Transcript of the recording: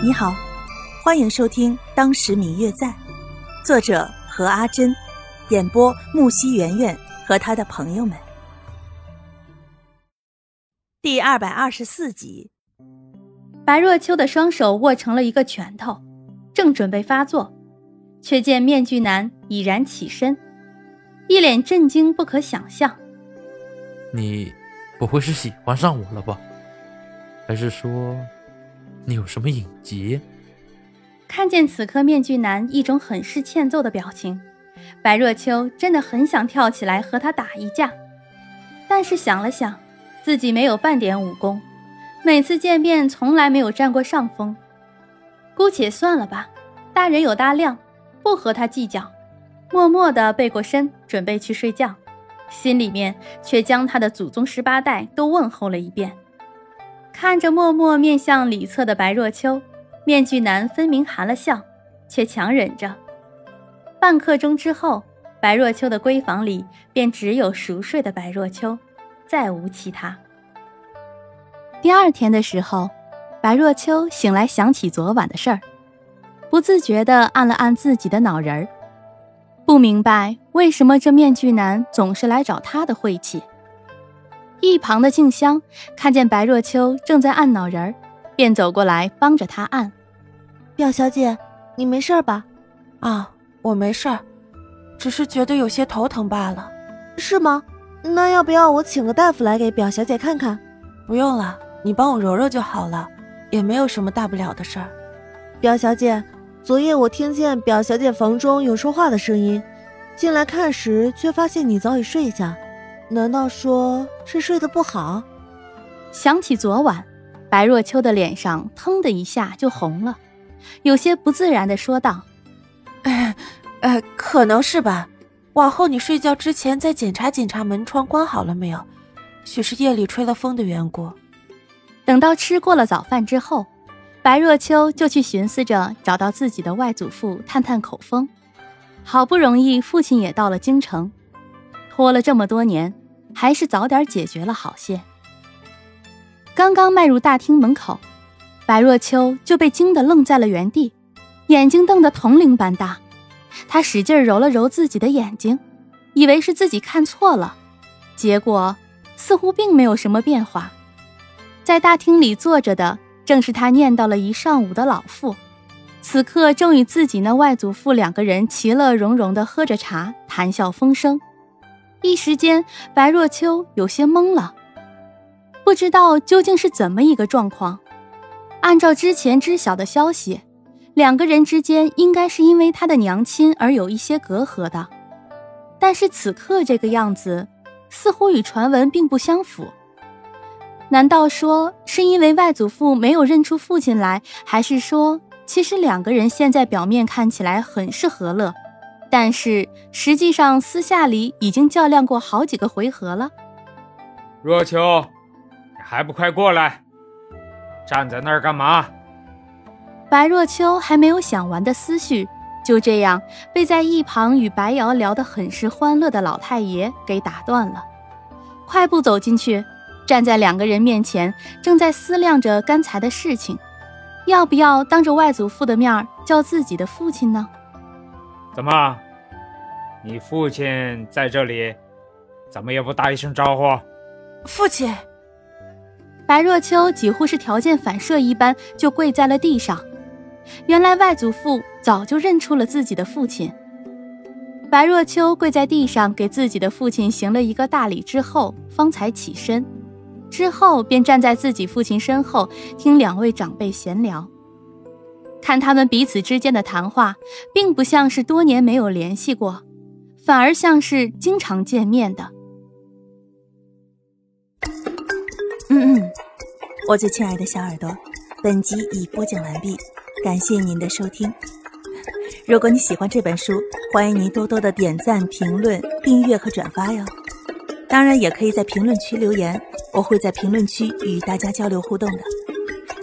你好，欢迎收听《当时明月在》，作者何阿珍，演播木西圆圆和他的朋友们。第二百二十四集，白若秋的双手握成了一个拳头，正准备发作，却见面具男已然起身，一脸震惊不可想象。你不会是喜欢上我了吧？还是说？你有什么隐疾？看见此刻面具男一种很是欠揍的表情，白若秋真的很想跳起来和他打一架，但是想了想，自己没有半点武功，每次见面从来没有占过上风，姑且算了吧，大人有大量，不和他计较，默默地背过身准备去睡觉，心里面却将他的祖宗十八代都问候了一遍。看着默默面向里侧的白若秋，面具男分明含了笑，却强忍着。半刻钟之后，白若秋的闺房里便只有熟睡的白若秋，再无其他。第二天的时候，白若秋醒来想起昨晚的事儿，不自觉地按了按自己的脑仁儿，不明白为什么这面具男总是来找他的晦气。一旁的静香看见白若秋正在按脑仁儿，便走过来帮着他按。表小姐，你没事吧？啊，我没事儿，只是觉得有些头疼罢了。是吗？那要不要我请个大夫来给表小姐看看？不用了，你帮我揉揉就好了，也没有什么大不了的事儿。表小姐，昨夜我听见表小姐房中有说话的声音，进来看时却发现你早已睡下。难道说是睡得不好？想起昨晚，白若秋的脸上腾的一下就红了，有些不自然的说道：“哎，呃，可能是吧。往后你睡觉之前再检查检查门窗关好了没有，许是夜里吹了风的缘故。”等到吃过了早饭之后，白若秋就去寻思着找到自己的外祖父探探口风。好不容易父亲也到了京城。拖了这么多年，还是早点解决了好些。刚刚迈入大厅门口，白若秋就被惊得愣在了原地，眼睛瞪得铜铃般大。他使劲揉了揉自己的眼睛，以为是自己看错了，结果似乎并没有什么变化。在大厅里坐着的正是他念叨了一上午的老父，此刻正与自己那外祖父两个人其乐融融地喝着茶，谈笑风生。一时间，白若秋有些懵了，不知道究竟是怎么一个状况。按照之前知晓的消息，两个人之间应该是因为他的娘亲而有一些隔阂的，但是此刻这个样子，似乎与传闻并不相符。难道说是因为外祖父没有认出父亲来，还是说其实两个人现在表面看起来很是和乐？但是实际上，私下里已经较量过好几个回合了。若秋，你还不快过来！站在那儿干嘛？白若秋还没有想完的思绪，就这样被在一旁与白瑶聊得很是欢乐的老太爷给打断了。快步走进去，站在两个人面前，正在思量着刚才的事情，要不要当着外祖父的面叫自己的父亲呢？怎么，你父亲在这里，怎么也不打一声招呼？父亲，白若秋几乎是条件反射一般就跪在了地上。原来外祖父早就认出了自己的父亲。白若秋跪在地上，给自己的父亲行了一个大礼之后，方才起身，之后便站在自己父亲身后，听两位长辈闲聊。看他们彼此之间的谈话，并不像是多年没有联系过，反而像是经常见面的。嗯嗯，我最亲爱的小耳朵，本集已播讲完毕，感谢您的收听。如果你喜欢这本书，欢迎您多多的点赞、评论、订阅和转发哟。当然，也可以在评论区留言，我会在评论区与大家交流互动的。